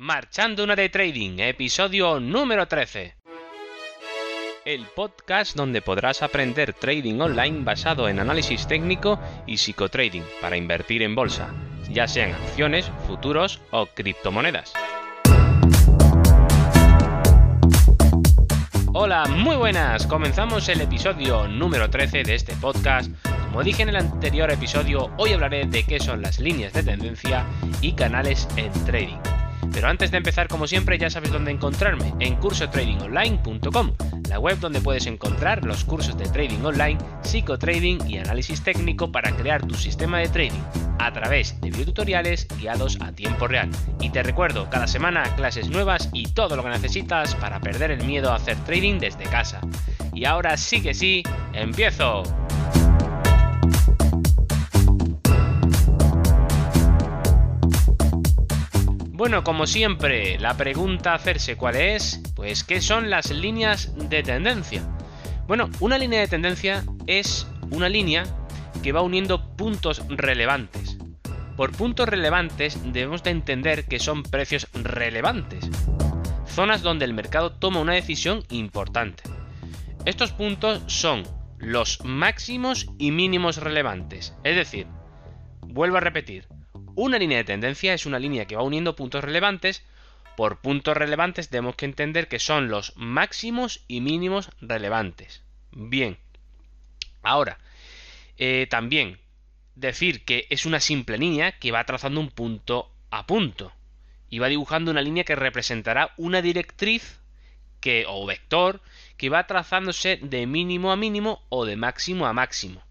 Marchando una de Trading, episodio número 13. El podcast donde podrás aprender trading online basado en análisis técnico y psicotrading para invertir en bolsa, ya sean acciones, futuros o criptomonedas. Hola, muy buenas. Comenzamos el episodio número 13 de este podcast. Como dije en el anterior episodio, hoy hablaré de qué son las líneas de tendencia y canales en trading. Pero antes de empezar, como siempre, ya sabes dónde encontrarme, en cursotradingonline.com, la web donde puedes encontrar los cursos de trading online, psicotrading y análisis técnico para crear tu sistema de trading a través de videotutoriales guiados a tiempo real. Y te recuerdo, cada semana clases nuevas y todo lo que necesitas para perder el miedo a hacer trading desde casa. Y ahora sí que sí, empiezo. Bueno, como siempre, la pregunta a hacerse cuál es, pues ¿qué son las líneas de tendencia? Bueno, una línea de tendencia es una línea que va uniendo puntos relevantes. Por puntos relevantes debemos de entender que son precios relevantes, zonas donde el mercado toma una decisión importante. Estos puntos son los máximos y mínimos relevantes, es decir, vuelvo a repetir, una línea de tendencia es una línea que va uniendo puntos relevantes. Por puntos relevantes tenemos que entender que son los máximos y mínimos relevantes. Bien. Ahora, eh, también decir que es una simple línea que va trazando un punto a punto y va dibujando una línea que representará una directriz que, o vector que va trazándose de mínimo a mínimo o de máximo a máximo.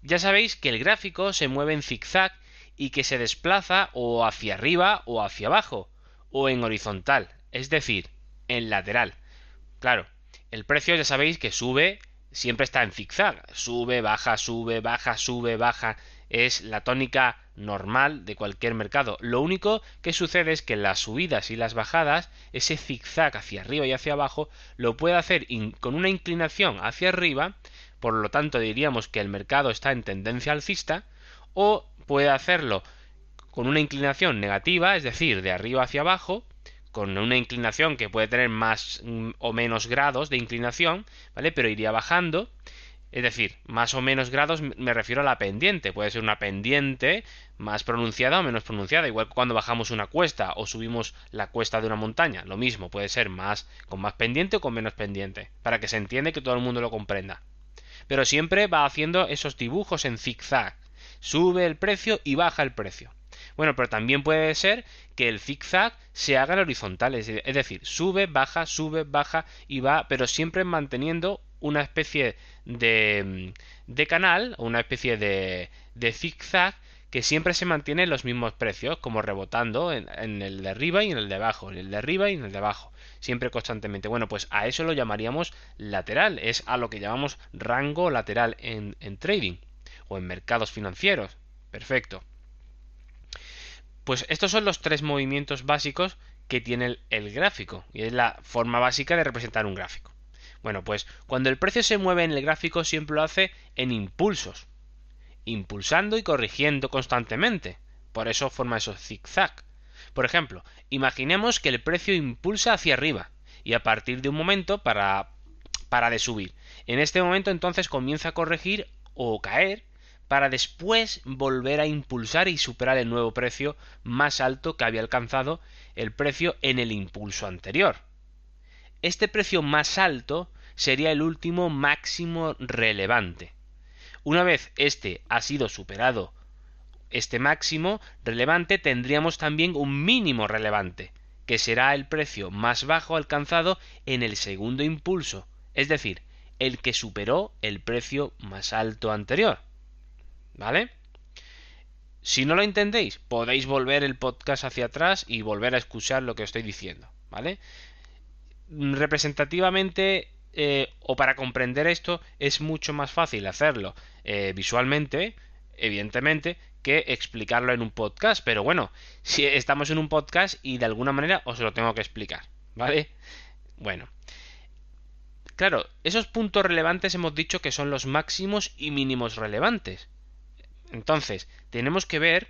Ya sabéis que el gráfico se mueve en zigzag y que se desplaza o hacia arriba o hacia abajo, o en horizontal, es decir, en lateral. Claro, el precio ya sabéis que sube, siempre está en zigzag, sube, baja, sube, baja, sube, baja, es la tónica normal de cualquier mercado. Lo único que sucede es que las subidas y las bajadas, ese zigzag hacia arriba y hacia abajo, lo puede hacer con una inclinación hacia arriba, por lo tanto diríamos que el mercado está en tendencia alcista, o puede hacerlo con una inclinación negativa, es decir, de arriba hacia abajo, con una inclinación que puede tener más mm, o menos grados de inclinación, ¿vale? Pero iría bajando. Es decir, más o menos grados me refiero a la pendiente. Puede ser una pendiente más pronunciada o menos pronunciada. Igual que cuando bajamos una cuesta o subimos la cuesta de una montaña. Lo mismo, puede ser más con más pendiente o con menos pendiente. Para que se entienda y que todo el mundo lo comprenda. Pero siempre va haciendo esos dibujos en zigzag. Sube el precio y baja el precio. Bueno, pero también puede ser que el zigzag se haga en horizontal, es decir, sube, baja, sube, baja y va, pero siempre manteniendo una especie de, de canal, una especie de, de zigzag que siempre se mantiene los mismos precios, como rebotando en, el de arriba y en el de abajo, en el de arriba y en el de abajo, siempre constantemente. Bueno, pues a eso lo llamaríamos lateral, es a lo que llamamos rango lateral en, en trading o en mercados financieros. Perfecto. Pues estos son los tres movimientos básicos que tiene el, gráfico y es la forma básica de representar un gráfico. Bueno, pues cuando el precio se mueve en el gráfico siempre lo hace en impulsos, impulsando y corrigiendo constantemente. Por eso forma esos zigzag. Por ejemplo, imaginemos que el precio impulsa hacia arriba y a partir de un momento para para de subir. En este momento entonces comienza a corregir o caer para después volver a impulsar y superar el nuevo precio más alto que había alcanzado el precio en el impulso anterior. Este precio más alto sería el último máximo relevante. Una vez este ha sido superado este máximo relevante tendríamos también un mínimo relevante, que será el precio más bajo alcanzado en el segundo impulso, es decir, el que superó el precio más alto anterior. ¿Vale? Si no lo entendéis, podéis volver el podcast hacia atrás y volver a escuchar lo que estoy diciendo, ¿vale? Representativamente eh, o para comprender esto es mucho más fácil hacerlo eh, visualmente, evidentemente, que explicarlo en un podcast. Pero bueno, si estamos en un podcast y de alguna manera os lo tengo que explicar, ¿vale? Bueno. Claro, esos puntos relevantes hemos dicho que son los máximos y mínimos relevantes. Entonces, tenemos que ver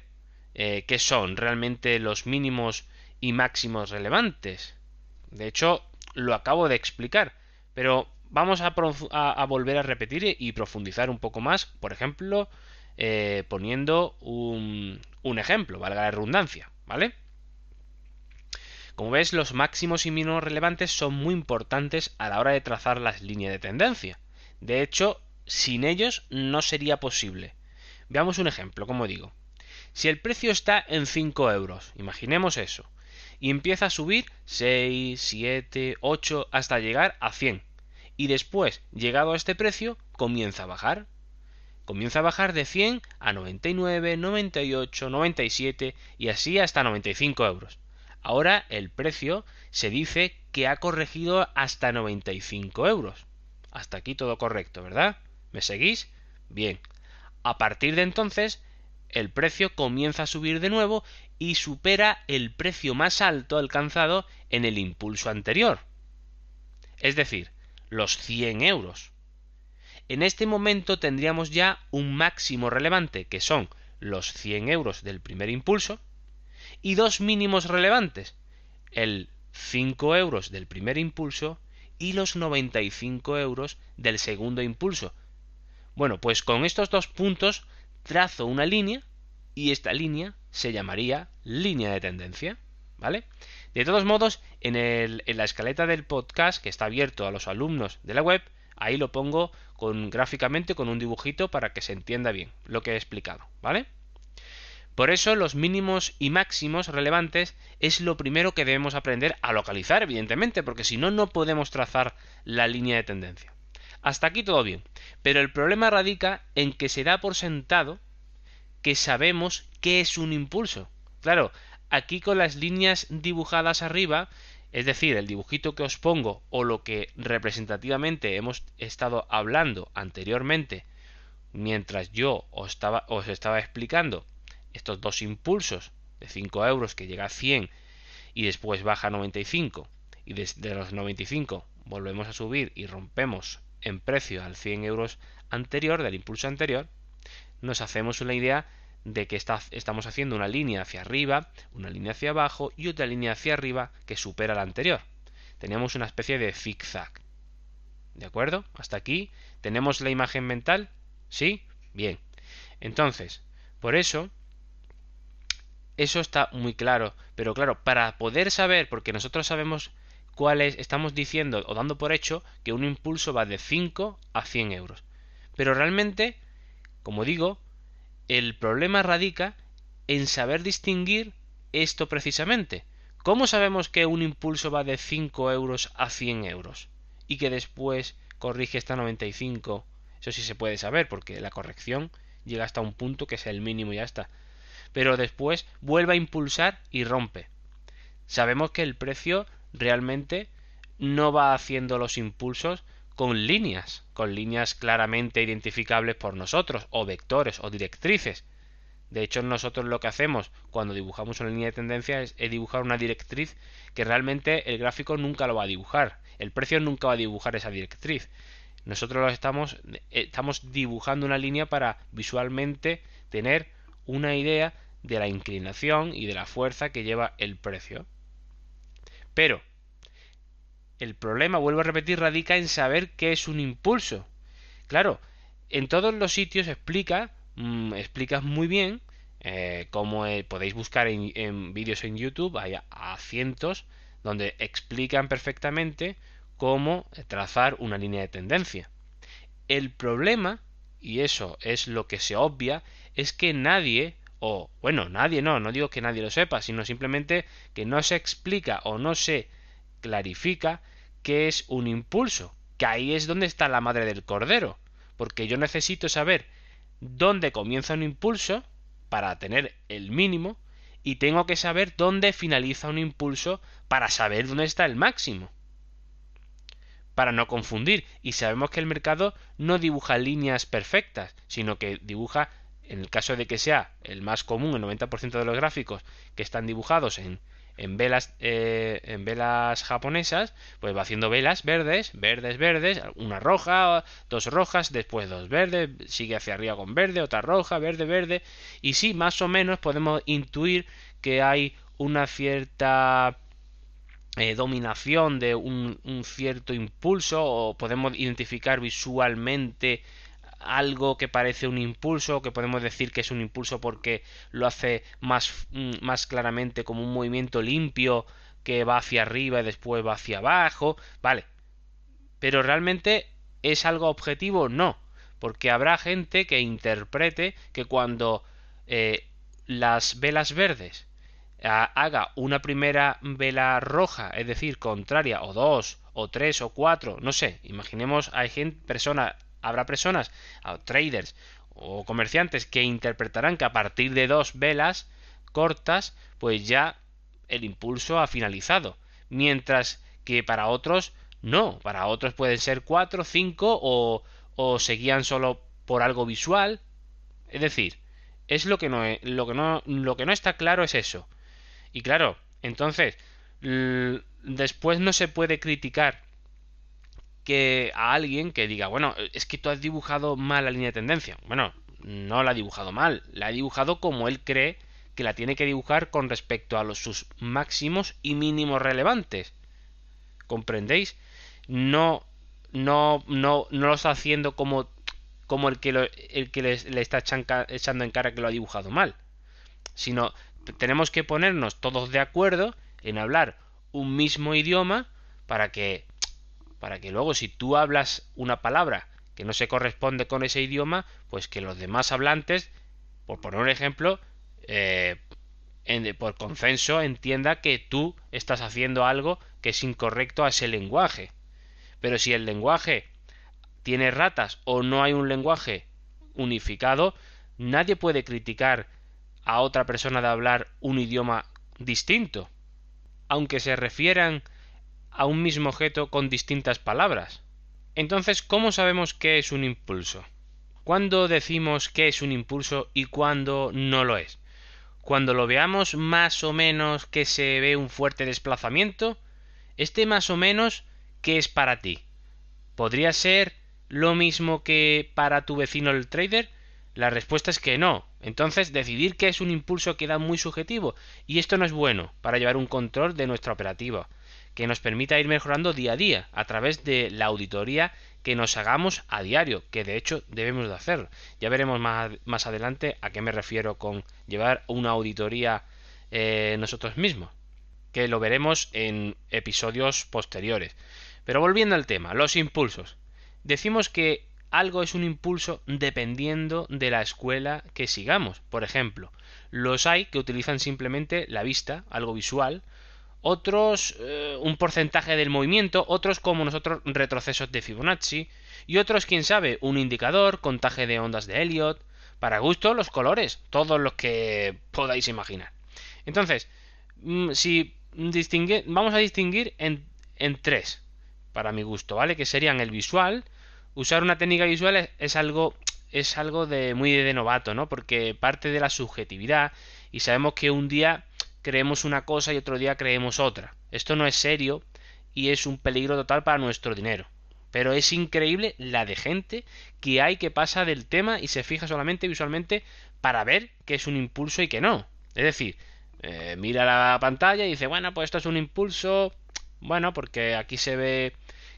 eh, qué son realmente los mínimos y máximos relevantes. De hecho, lo acabo de explicar, pero vamos a, volver a repetir y profundizar un poco más, por ejemplo, eh, poniendo un, un ejemplo, valga la redundancia, ¿vale? Como ves, los máximos y mínimos relevantes son muy importantes a la hora de trazar las líneas de tendencia. De hecho, sin ellos no sería posible. Veamos un ejemplo, como digo. Si el precio está en 5 euros, imaginemos eso, y empieza a subir 6, 7, 8 hasta llegar a 100. Y después, llegado a este precio, comienza a bajar. Comienza a bajar de 100 a 99, 98, 97 y así hasta 95 euros. Ahora el precio se dice que ha corregido hasta 95 euros. Hasta aquí todo correcto, ¿verdad? ¿Me seguís? Bien. A partir de entonces, el precio comienza a subir de nuevo y supera el precio más alto alcanzado en el impulso anterior. Es decir, los 100 euros. En este momento tendríamos ya un máximo relevante, que son los 100 euros del primer impulso, y dos mínimos relevantes, el 5 euros del primer impulso y los 95 euros del segundo impulso. Bueno, pues con estos dos puntos trazo una línea y esta línea se llamaría línea de tendencia, ¿vale? De todos modos, en, la escaleta del podcast que está abierto a los alumnos de la web, ahí lo pongo con gráficamente con un dibujito para que se entienda bien lo que he explicado, ¿vale? Por eso los mínimos y máximos relevantes es lo primero que debemos aprender a localizar, evidentemente, porque si no, no podemos trazar la línea de tendencia. Hasta aquí todo bien, pero el problema radica en que se da por sentado que sabemos qué es un impulso. Claro, aquí con las líneas dibujadas arriba, es decir, el dibujito que os pongo o lo que representativamente hemos estado hablando anteriormente, mientras yo os estaba, os estaba explicando estos dos impulsos de 5 euros que llega a 100 y después baja a 95 y desde los 95 volvemos a subir y rompemos en precio al 100 euros anterior del impulso anterior, nos hacemos una idea de que estamos haciendo una línea hacia arriba, una línea hacia abajo y otra línea hacia arriba que supera la anterior. Tenemos una especie de zigzag. ¿De acuerdo? Hasta aquí. ¿Tenemos la imagen mental? ¿Sí? Bien. Entonces, por eso eso está muy claro. Pero claro, para poder saber, porque nosotros sabemos cuál es, estamos diciendo o dando por hecho que un impulso va de 5 a 100 euros. Pero realmente, como digo, el problema radica en saber distinguir esto precisamente. ¿Cómo sabemos que un impulso va de 5 euros a 100 euros? Y que después corrige hasta 95. Eso sí se puede saber, porque la corrección llega hasta un punto que es el mínimo y ya está pero después vuelve a impulsar y rompe. Sabemos que el precio realmente no va haciendo los impulsos con líneas, con líneas claramente identificables por nosotros, o vectores, o directrices. De hecho, nosotros lo que hacemos cuando dibujamos una línea de tendencia es, dibujar una directriz que realmente el gráfico nunca lo va a dibujar. El precio nunca va a dibujar esa directriz. Nosotros estamos, estamos dibujando una línea para visualmente tener una idea de la inclinación y de la fuerza que lleva el precio. Pero el problema, vuelvo a repetir, radica en saber qué es un impulso. Claro, en todos los sitios explica, mm, explicas muy bien, eh, como eh, podéis buscar en, vídeos en YouTube, hay a cientos, donde explican perfectamente cómo trazar una línea de tendencia. El problema, y eso es lo que se obvia, es que nadie o bueno, nadie no, no digo que nadie lo sepa, sino simplemente que no se explica o no se clarifica qué es un impulso, que ahí es donde está la madre del cordero, porque yo necesito saber dónde comienza un impulso para tener el mínimo y tengo que saber dónde finaliza un impulso para saber dónde está el máximo. Para no confundir, y sabemos que el mercado no dibuja líneas perfectas, sino que dibuja en el caso de que sea el más común, el 90% de los gráficos que están dibujados en, en velas eh, en velas japonesas, pues va haciendo velas verdes, verdes, verdes, una roja, dos rojas, después dos verdes, sigue hacia arriba con verde, otra roja, verde, verde, y sí, más o menos podemos intuir que hay una cierta eh, dominación de un, cierto impulso o podemos identificar visualmente algo que parece un impulso, que podemos decir que es un impulso porque lo hace más, mm, más claramente como un movimiento limpio que va hacia arriba y después va hacia abajo, vale. Pero realmente es algo objetivo, no, porque habrá gente que interprete que cuando eh, las velas verdes haga una primera vela roja, es decir, contraria, o dos, o tres, o cuatro, no sé, imaginemos, hay gente, persona, habrá personas, traders o comerciantes que interpretarán que a partir de dos velas cortas, pues ya el impulso ha finalizado. Mientras que para otros no, para otros pueden ser cuatro, cinco o, o seguían solo por algo visual. Es decir, es lo que no, lo que no, lo que no está claro es eso. Y claro, entonces, después no se puede criticar que a alguien que diga, bueno, es que tú has dibujado mal la línea de tendencia. Bueno, no la ha dibujado mal, la ha dibujado como él cree que la tiene que dibujar con respecto a los, sus máximos y mínimos relevantes. ¿Comprendéis? No, no, no, no lo está haciendo como, como el que, el que le, le está echando en cara que lo ha dibujado mal, sino tenemos que ponernos todos de acuerdo en hablar un mismo idioma para que para que luego si tú hablas una palabra que no se corresponde con ese idioma, pues que los demás hablantes, por poner un ejemplo, eh, por consenso entienda que tú estás haciendo algo que es incorrecto a ese lenguaje. Pero si el lenguaje tiene ratas o no hay un lenguaje unificado, nadie puede criticar a otra persona de hablar un idioma distinto, aunque se refieran a un mismo objeto con distintas palabras. Entonces, ¿cómo sabemos qué es un impulso? ¿Cuándo decimos qué es un impulso y cuándo no lo es? Cuando lo veamos más o menos que se ve un fuerte desplazamiento, este más o menos, ¿qué es para ti? ¿Podría ser lo mismo que para tu vecino el trader? La respuesta es que no. Entonces, decidir qué es un impulso queda muy subjetivo, y esto no es bueno para llevar un control de nuestra operativa, que nos permita ir mejorando día a día a través de la auditoría que nos hagamos a diario, que de hecho debemos de hacer. Ya veremos más, más adelante a qué me refiero con llevar una auditoría eh, nosotros mismos, que lo veremos en episodios posteriores. Pero volviendo al tema, los impulsos. Decimos que algo es un impulso dependiendo de la escuela que sigamos. Por ejemplo, los hay que utilizan simplemente la vista, algo visual, otros eh, un porcentaje del movimiento, otros como nosotros retrocesos de Fibonacci, y otros, quién sabe, un indicador, contaje de ondas de Elliot, para gusto los colores, todos los que podáis imaginar. Entonces, mm, si vamos a distinguir en, en tres, para mi gusto, ¿vale? Que serían el visual, usar una técnica visual es, algo es algo de muy de novato, ¿no? Porque parte de la subjetividad y sabemos que un día creemos una cosa y otro día creemos otra. Esto no es serio y es un peligro total para nuestro dinero. Pero es increíble la de gente que hay que pasa del tema y se fija solamente visualmente para ver que es un impulso y que no. Es decir, eh, mira la pantalla y dice, bueno, pues esto es un impulso. Bueno, porque aquí se ve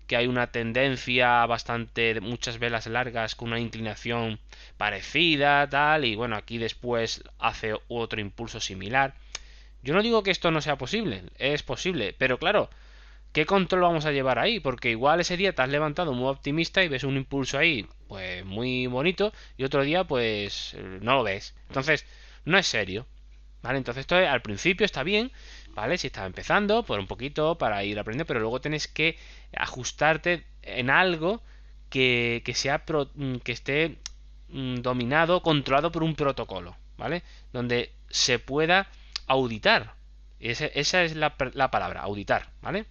que hay una tendencia bastante muchas velas largas con una inclinación parecida, tal, y bueno, aquí después hace otro impulso similar. Yo no digo que esto no sea posible, es posible, pero claro, ¿qué control vamos a llevar ahí? Porque igual ese día te has levantado muy optimista y ves un impulso ahí, pues muy bonito, y otro día pues no lo ves. Entonces, no es serio. ¿Vale? Entonces esto al principio está bien, ¿vale? Si estás empezando, por un poquito para ir aprendiendo, pero luego tienes que ajustarte en algo que, sea mm, que esté mm, dominado, controlado por un protocolo, ¿vale? Donde se pueda auditar. esa es la, la, palabra, auditar, ¿vale?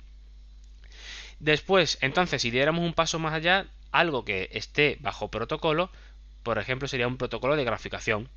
Después, entonces, si diéramos un paso más allá, algo que esté bajo protocolo, por ejemplo, sería un protocolo de graficación.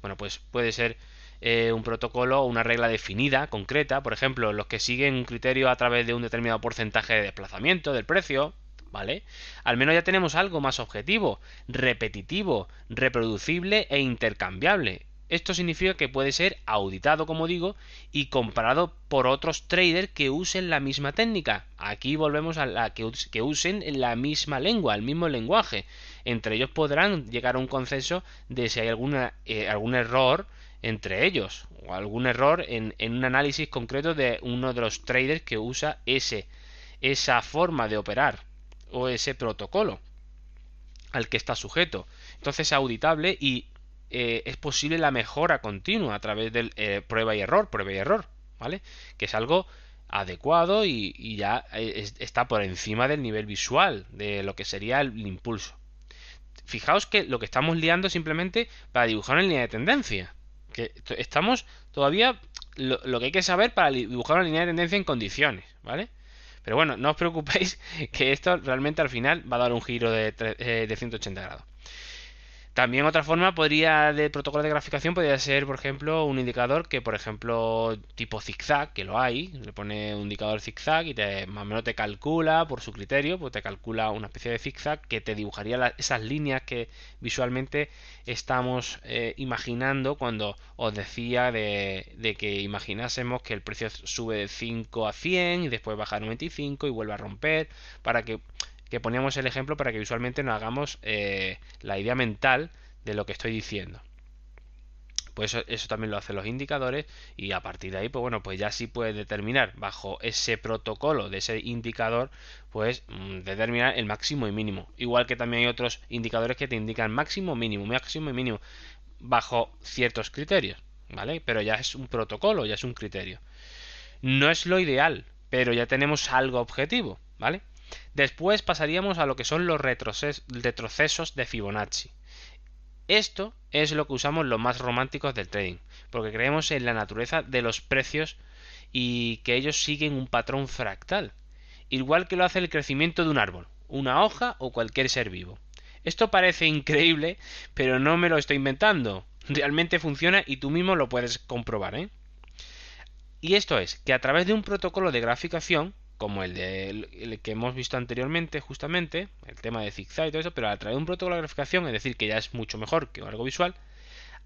Bueno, pues puede ser eh, un protocolo o una regla definida, concreta, por ejemplo, los que siguen un criterio a través de un determinado porcentaje de desplazamiento del precio, ¿vale? Al menos ya tenemos algo más objetivo, repetitivo, reproducible e intercambiable. Esto significa que puede ser auditado, como digo, y comparado por otros traders que usen la misma técnica. Aquí volvemos a la que, usen la misma lengua, el mismo lenguaje. Entre ellos podrán llegar a un consenso de si hay alguna, eh, algún error entre ellos o algún error en, en, un análisis concreto de uno de los traders que usa ese, esa forma de operar o ese protocolo al que está sujeto. Entonces es auditable y eh, es posible la mejora continua a través del eh, prueba y error, prueba y error, ¿vale? Que es algo adecuado y, ya eh, está por encima del nivel visual de lo que sería el, impulso. Fijaos que lo que estamos liando simplemente para dibujar una línea de tendencia. Que estamos todavía lo, que hay que saber para dibujar una línea de tendencia en condiciones, ¿vale? Pero bueno, no os preocupéis que esto realmente al final va a dar un giro de, de 180 grados. También otra forma podría de protocolo de graficación podría ser, por ejemplo, un indicador que, por ejemplo, tipo zigzag, que lo hay, le pone un indicador zigzag y te, más o menos te calcula por su criterio, pues te calcula una especie de zigzag que te dibujaría esas líneas que visualmente estamos eh, imaginando cuando os decía de, de, que imaginásemos que el precio sube de 5 a 100 y después baja a 95 y vuelve a romper para que que poníamos el ejemplo para que visualmente nos hagamos eh, la idea mental de lo que estoy diciendo. Pues eso, también lo hacen los indicadores y a partir de ahí, pues bueno, pues ya sí puedes determinar bajo ese protocolo de ese indicador, pues mm, determinar el máximo y mínimo. Igual que también hay otros indicadores que te indican máximo, mínimo, máximo y mínimo bajo ciertos criterios, ¿vale? Pero ya es un protocolo, ya es un criterio. No es lo ideal, pero ya tenemos algo objetivo, ¿vale? Después pasaríamos a lo que son los retrocesos de Fibonacci. Esto es lo que usamos los más románticos del trading, porque creemos en la naturaleza de los precios y que ellos siguen un patrón fractal, igual que lo hace el crecimiento de un árbol, una hoja o cualquier ser vivo. Esto parece increíble, pero no me lo estoy inventando. Realmente funciona y tú mismo lo puedes comprobar, ¿eh? Y esto es que a través de un protocolo de graficación como el, de, que hemos visto anteriormente, justamente, el tema de zigzag y todo eso, pero a través de un protocolo de graficación, es decir, que ya es mucho mejor que algo visual,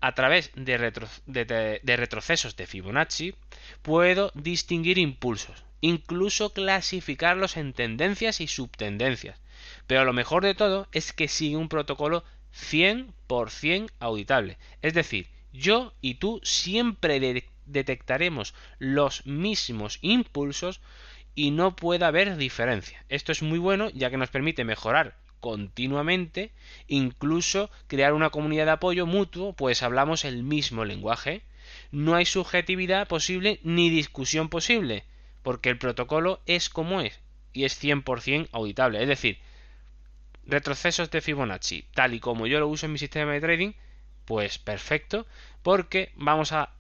a través de, de, retrocesos de Fibonacci, puedo distinguir impulsos, incluso clasificarlos en tendencias y subtendencias. Pero lo mejor de todo es que sigue un protocolo 100% auditable. Es decir, yo y tú siempre detectaremos los mismos impulsos y no puede haber diferencia. Esto es muy bueno ya que nos permite mejorar continuamente, incluso crear una comunidad de apoyo mutuo, pues hablamos el mismo lenguaje. No hay subjetividad posible ni discusión posible, porque el protocolo es como es y es 100% auditable. Es decir, retrocesos de Fibonacci, tal y como yo lo uso en mi sistema de trading, pues perfecto, porque vamos a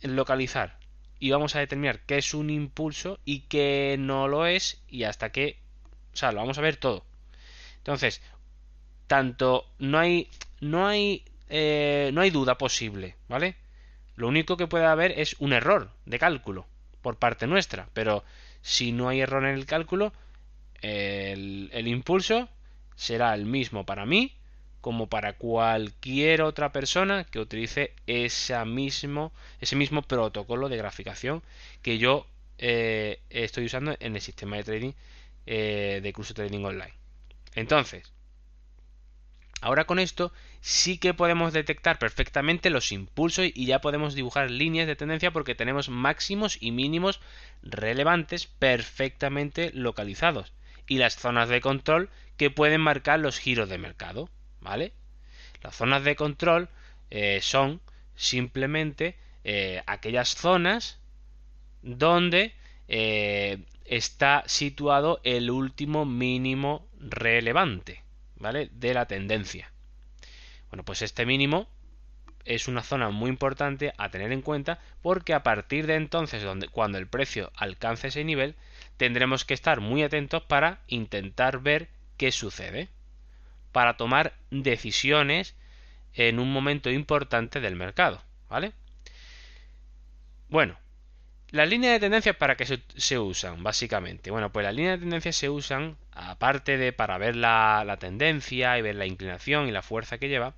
localizar y vamos a determinar qué es un impulso y qué no lo es y hasta qué, o sea, lo vamos a ver todo. Entonces, tanto no hay no hay eh, no hay duda posible, ¿vale? Lo único que puede haber es un error de cálculo por parte nuestra, pero si no hay error en el cálculo, el, el impulso será el mismo para mí como para cualquier otra persona que utilice mismo, ese mismo protocolo de graficación que yo eh, estoy usando en el sistema de trading eh, de curso trading online. Entonces, ahora con esto sí que podemos detectar perfectamente los impulsos y ya podemos dibujar líneas de tendencia porque tenemos máximos y mínimos relevantes perfectamente localizados y las zonas de control que pueden marcar los giros de mercado. ¿Vale? Las zonas de control eh, son simplemente eh, aquellas zonas donde eh, está situado el último mínimo relevante, ¿vale? De la tendencia. Bueno, pues este mínimo es una zona muy importante a tener en cuenta porque a partir de entonces, cuando el precio alcance ese nivel, tendremos que estar muy atentos para intentar ver qué sucede para tomar decisiones en un momento importante del mercado, ¿vale? Bueno, las líneas de tendencia para qué se, usan, básicamente. Bueno, pues las líneas de tendencia se usan, aparte de para ver la, tendencia y ver la inclinación y la fuerza que lleva,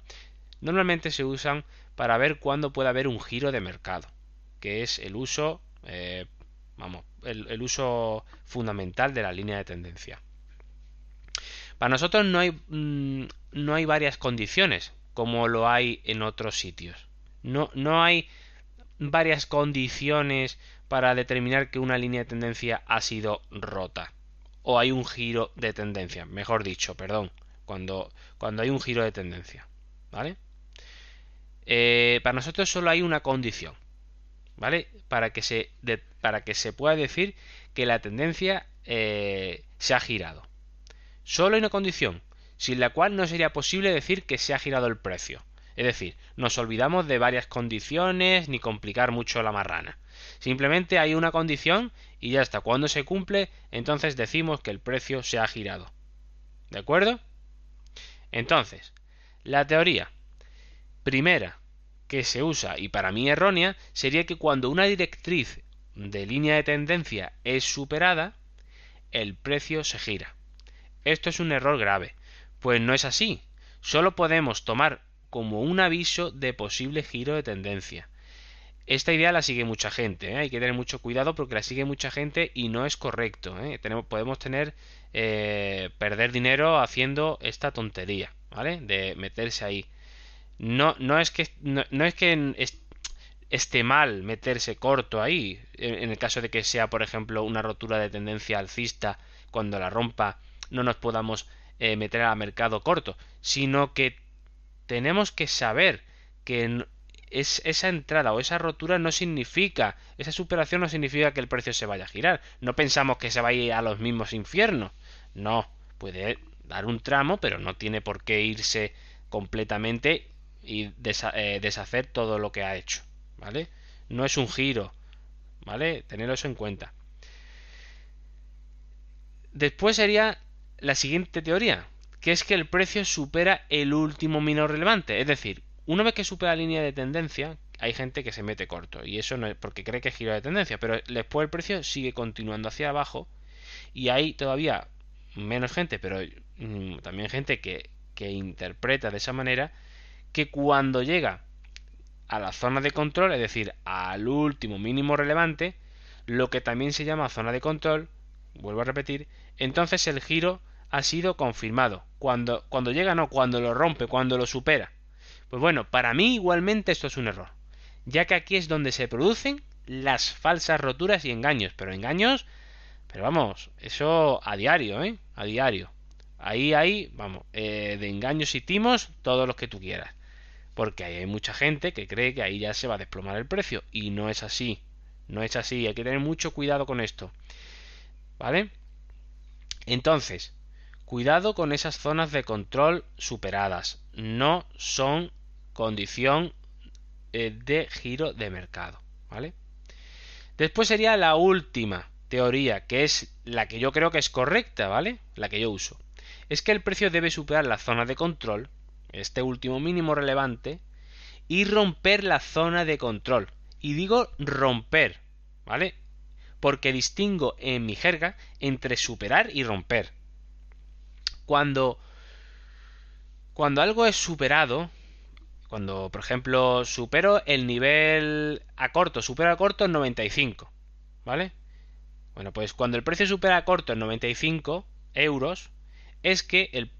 normalmente se usan para ver cuándo puede haber un giro de mercado, que es el uso, eh, vamos, el, uso fundamental de la línea de tendencia. Para nosotros no hay, mm, no hay varias condiciones como lo hay en otros sitios. No, no hay varias condiciones para determinar que una línea de tendencia ha sido rota o hay un giro de tendencia, mejor dicho, perdón, cuando, cuando hay un giro de tendencia, ¿vale? Eh, para nosotros solo hay una condición, ¿vale? Para que se, para que se pueda decir que la tendencia eh, se ha girado. Solo hay una condición, sin la cual no sería posible decir que se ha girado el precio. Es decir, nos olvidamos de varias condiciones ni complicar mucho la marrana. Simplemente hay una condición y ya está. Cuando se cumple, entonces decimos que el precio se ha girado. ¿De acuerdo? Entonces, la teoría primera que se usa y para mí errónea sería que cuando una directriz de línea de tendencia es superada, el precio se gira. Esto es un error grave, pues no es así. Solo podemos tomar como un aviso de posible giro de tendencia. Esta idea la sigue mucha gente, ¿eh? hay que tener mucho cuidado porque la sigue mucha gente y no es correcto. ¿eh? Podemos tener eh, perder dinero haciendo esta tontería, ¿vale? De meterse ahí. No, no es que no, es que esté mal meterse corto ahí, en, el caso de que sea, por ejemplo, una rotura de tendencia alcista, cuando la rompa no nos podamos meter al mercado corto, sino que tenemos que saber que es, esa entrada o esa rotura no significa, esa superación no significa que el precio se vaya a girar. No pensamos que se vaya a los mismos infiernos. No, puede dar un tramo, pero no tiene por qué irse completamente y eh, deshacer todo lo que ha hecho. ¿Vale? No es un giro. ¿Vale? Tener eso en cuenta. Después sería la siguiente teoría, que es que el precio supera el último mínimo relevante. Es decir, una vez que supera la línea de tendencia, hay gente que se mete corto. Y eso no es porque cree que es giro de tendencia. Pero después el precio sigue continuando hacia abajo. Y hay todavía menos gente, pero mm, también gente que, que interpreta de esa manera que cuando llega a la zona de control, es decir, al último mínimo relevante, lo que también se llama zona de control, vuelvo a repetir, entonces el giro ha sido confirmado. Cuando, cuando llega, no, cuando lo rompe, cuando lo supera. Pues bueno, para mí igualmente esto es un error, ya que aquí es donde se producen las falsas roturas y engaños, pero engaños, pero vamos, eso a diario, ¿eh? A diario. Ahí hay, vamos, eh, de engaños y timos, todos los que tú quieras. Porque hay mucha gente que cree que ahí ya se va a desplomar el precio, y no es así. No es así, hay que tener mucho cuidado con esto. ¿Vale? Entonces, Cuidado con esas zonas de control superadas. No son condición eh, de giro de mercado. ¿Vale? Después sería la última teoría, que es la que yo creo que es correcta, ¿vale? La que yo uso. Es que el precio debe superar la zona de control, este último mínimo relevante, y romper la zona de control. Y digo romper, ¿vale? Porque distingo en mi jerga entre superar y romper. Cuando, cuando algo es superado, cuando, por ejemplo, supero el nivel a corto, supero a corto en 95, ¿vale? Bueno, pues cuando el precio supera a corto en 95 euros, es que el,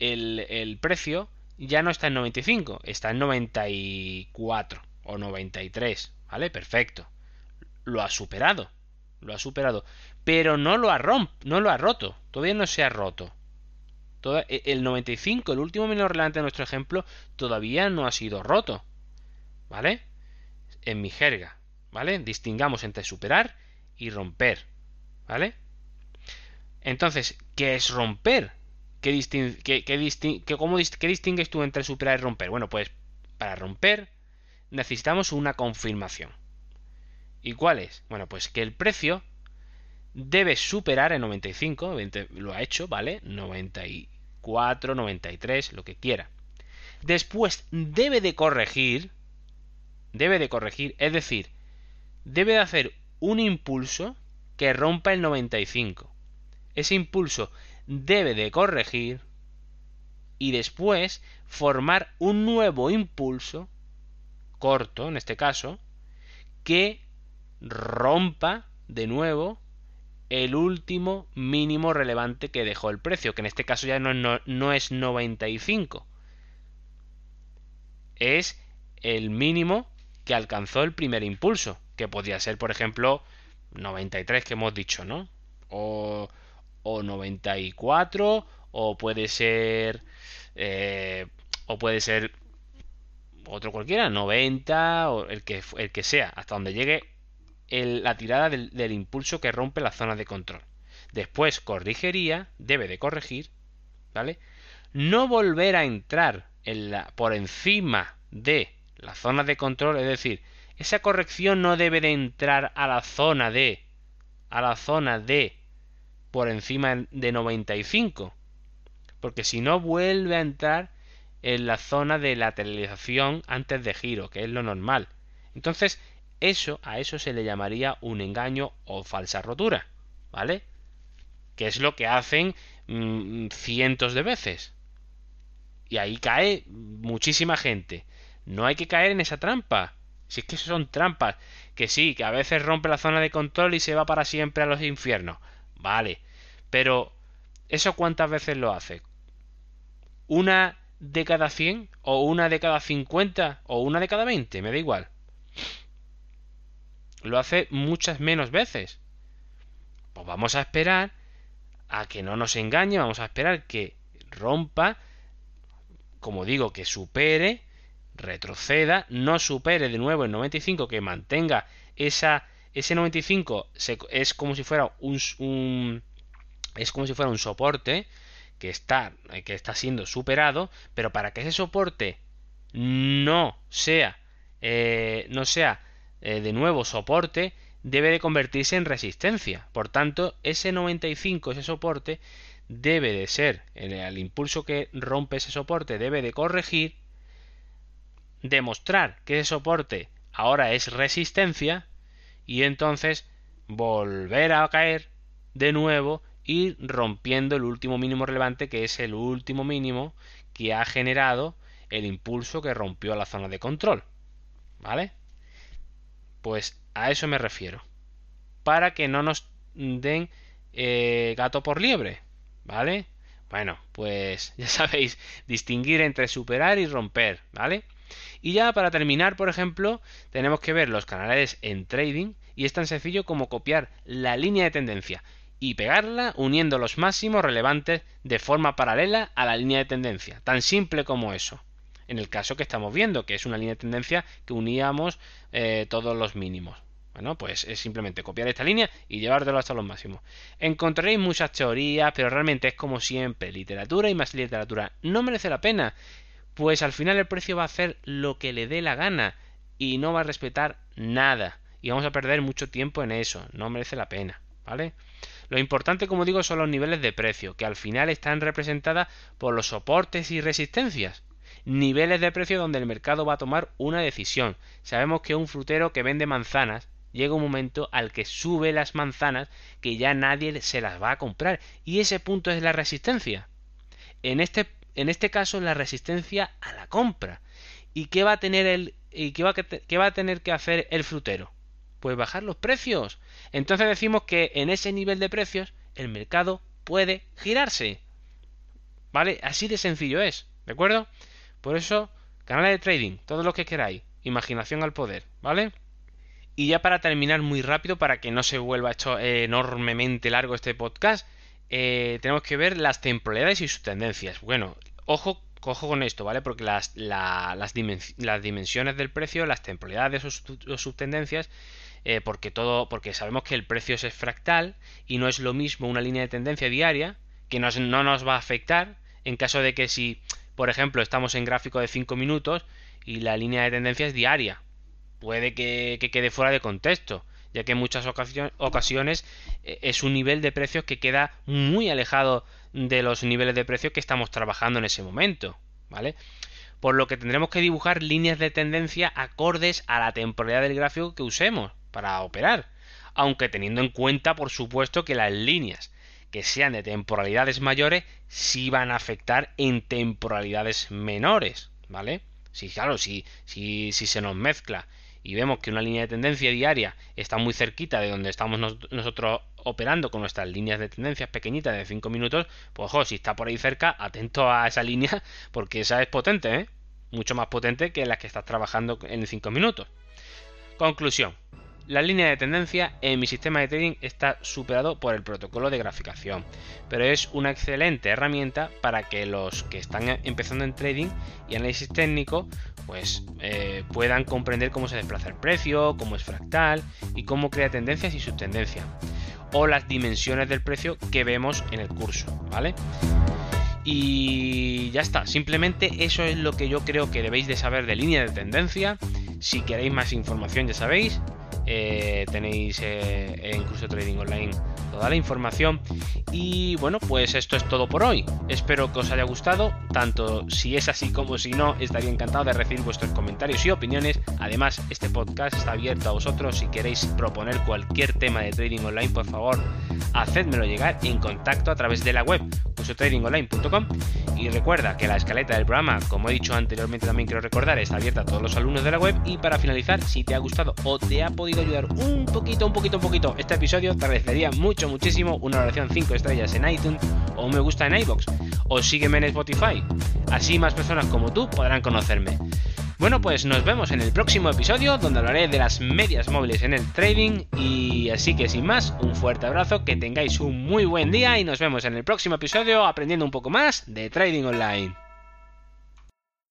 el, el precio ya no está en 95, está en 94 o 93, ¿vale? Perfecto. Lo ha superado, lo ha superado, pero no lo ha romp, no lo ha roto, todavía no se ha roto. E, el 95, el último menor relevante de nuestro ejemplo, todavía no ha sido roto. ¿Vale? En mi jerga. ¿Vale? Distingamos entre superar y romper. ¿Vale? Entonces, ¿qué es romper? ¿Qué, qué, cómo, ¿Qué distingues tú entre superar y romper? Bueno, pues para romper necesitamos una confirmación. ¿Y cuál es? Bueno, pues que el precio debe superar el 95, lo ha hecho, ¿vale? 95 94, 93, lo que quiera. Después debe de corregir, debe de corregir, es decir, debe de hacer un impulso que rompa el 95. Ese impulso debe de corregir y después formar un nuevo impulso corto, en este caso, que rompa de nuevo el último mínimo relevante que dejó el precio, que en este caso ya no, no, no es 95. Es el mínimo que alcanzó el primer impulso, que podría ser, por ejemplo, 93 que hemos dicho, ¿no? O, o 94, o puede ser... Eh, o puede ser otro cualquiera, 90, o el que, el que sea, hasta donde llegue la tirada del, impulso que rompe la zona de control. Después corrigiría, debe de corregir, ¿vale? No volver a entrar en la, por encima de la zona de control, es decir, esa corrección no debe de entrar a la zona de a la zona de por encima de 95, porque si no vuelve a entrar en la zona de lateralización antes de giro, que es lo normal. Entonces, eso a eso se le llamaría un engaño o falsa rotura, ¿vale? Que es lo que hacen mmm, cientos de veces. Y ahí cae muchísima gente. No hay que caer en esa trampa. Si es que son trampas. Que sí, que a veces rompe la zona de control y se va para siempre a los infiernos. Vale. Pero, ¿eso cuántas veces lo hace? ¿Una de cada 100? ¿O una de cada 50? ¿O una de cada 20? Me da igual. Lo hace muchas menos veces. Pues vamos a esperar a que no nos engañe. Vamos a esperar que rompa. Como digo, que supere retroceda, no supere de nuevo el 95, que mantenga esa, ese 95 es como si fuera un, es como si fuera un soporte que está, que está siendo superado, pero para que ese soporte no sea eh, no sea eh, de nuevo soporte, debe de convertirse en resistencia. Por tanto, ese 95, ese soporte, debe de ser, el, el impulso que rompe ese soporte debe de corregir demostrar que ese soporte ahora es resistencia y entonces volver a caer de nuevo y rompiendo el último mínimo relevante que es el último mínimo que ha generado el impulso que rompió la zona de control. ¿Vale? Pues a eso me refiero. Para que no nos den eh, gato por liebre. ¿Vale? Bueno, pues ya sabéis distinguir entre superar y romper. ¿Vale? Y ya para terminar, por ejemplo, tenemos que ver los canales en trading y es tan sencillo como copiar la línea de tendencia y pegarla uniendo los máximos relevantes de forma paralela a la línea de tendencia. Tan simple como eso. En el caso que estamos viendo, que es una línea de tendencia que uníamos eh, todos los mínimos. Bueno, pues es simplemente copiar esta línea y llevártelo hasta los máximos. Encontraréis muchas teorías, pero realmente es como siempre, literatura y más literatura. No merece la pena pues al final el precio va a hacer lo que le dé la gana y no va a respetar nada. Y vamos a perder mucho tiempo en eso, no merece la pena, ¿vale? Lo importante, como digo, son los niveles de precio, que al final están representadas por los soportes y resistencias. Niveles de precio donde el mercado va a tomar una decisión. Sabemos que un frutero que vende manzanas llega un momento al que sube las manzanas que ya nadie se las va a comprar y ese punto es la resistencia. En este en este caso la resistencia a la compra. ¿Y qué va a tener el y qué va, qué va a tener que hacer el frutero? Pues bajar los precios. Entonces decimos que en ese nivel de precios el mercado puede girarse. ¿Vale? Así de sencillo es, ¿de acuerdo? Por eso, canal de trading, todo lo que queráis, imaginación al poder, ¿vale? Y ya para terminar muy rápido, para que no se vuelva hecho enormemente largo este podcast, eh, tenemos que ver las temporalidades y sus tendencias. Bueno, ojo, cojo con esto, ¿vale? Porque las, las, dimensiones del precio, las temporalidades o, subtendencias, eh, porque todo, porque sabemos que el precio es fractal y no es lo mismo una línea de tendencia diaria que no nos va a afectar en caso de que si, por ejemplo, estamos en gráfico de 5 minutos y la línea de tendencia es diaria, puede que quede fuera de contexto ya que en muchas ocasiones eh, es un nivel de precios que queda muy alejado de los niveles de precios que estamos trabajando en ese momento, ¿vale? Por lo que tendremos que dibujar líneas de tendencia acordes a la temporalidad del gráfico que usemos para operar, aunque teniendo en cuenta, por supuesto, que las líneas que sean de temporalidades mayores sí van a afectar en temporalidades menores, ¿vale? Si, claro, si, si, si se nos mezcla y vemos que una línea de tendencia diaria está muy cerquita de donde estamos nosotros operando con nuestras líneas de tendencias pequeñitas de 5 minutos, pues ojo, si está por ahí cerca, atento a esa línea, porque esa es potente, ¿eh? Mucho más potente que la que estás trabajando en 5 minutos. Conclusión. La línea de tendencia en mi sistema de trading está superado por el protocolo de graficación, pero es una excelente herramienta para que los que están empezando en trading y análisis técnico pues eh, puedan comprender cómo se desplaza el precio, cómo es fractal y cómo crea tendencias y subtendencias o las dimensiones del precio que vemos en el curso, ¿vale? Y ya está, simplemente eso es lo que yo creo que debéis de saber de línea de tendencia. Si queréis más información ya sabéis, eh, tenéis eh, en Curso Trading Online toda la información. Y bueno, pues esto es todo por hoy. Espero que os haya gustado, tanto si es así como si no, estaría encantado de recibir vuestros comentarios y opiniones. Además, este podcast está abierto a vosotros. Si queréis proponer cualquier tema de trading online, por favor, hacedmelo llegar en contacto a través de la web y recuerda que la escaleta del programa, como he dicho anteriormente también quiero recordar, está abierta a todos los alumnos de la web y para finalizar, si te ha gustado o te ha podido ayudar un poquito, un poquito, un poquito este episodio, te agradecería mucho, muchísimo una oración 5 estrellas en iTunes o un me gusta en iBox o sígueme en Spotify. Así más personas como tú podrán conocerme. Bueno, pues nos vemos en el próximo episodio donde hablaré de las medias móviles en el trading y así que sin más, un fuerte abrazo, que tengáis un muy buen día y nos vemos en el próximo episodio aprendiendo un poco más de trading online.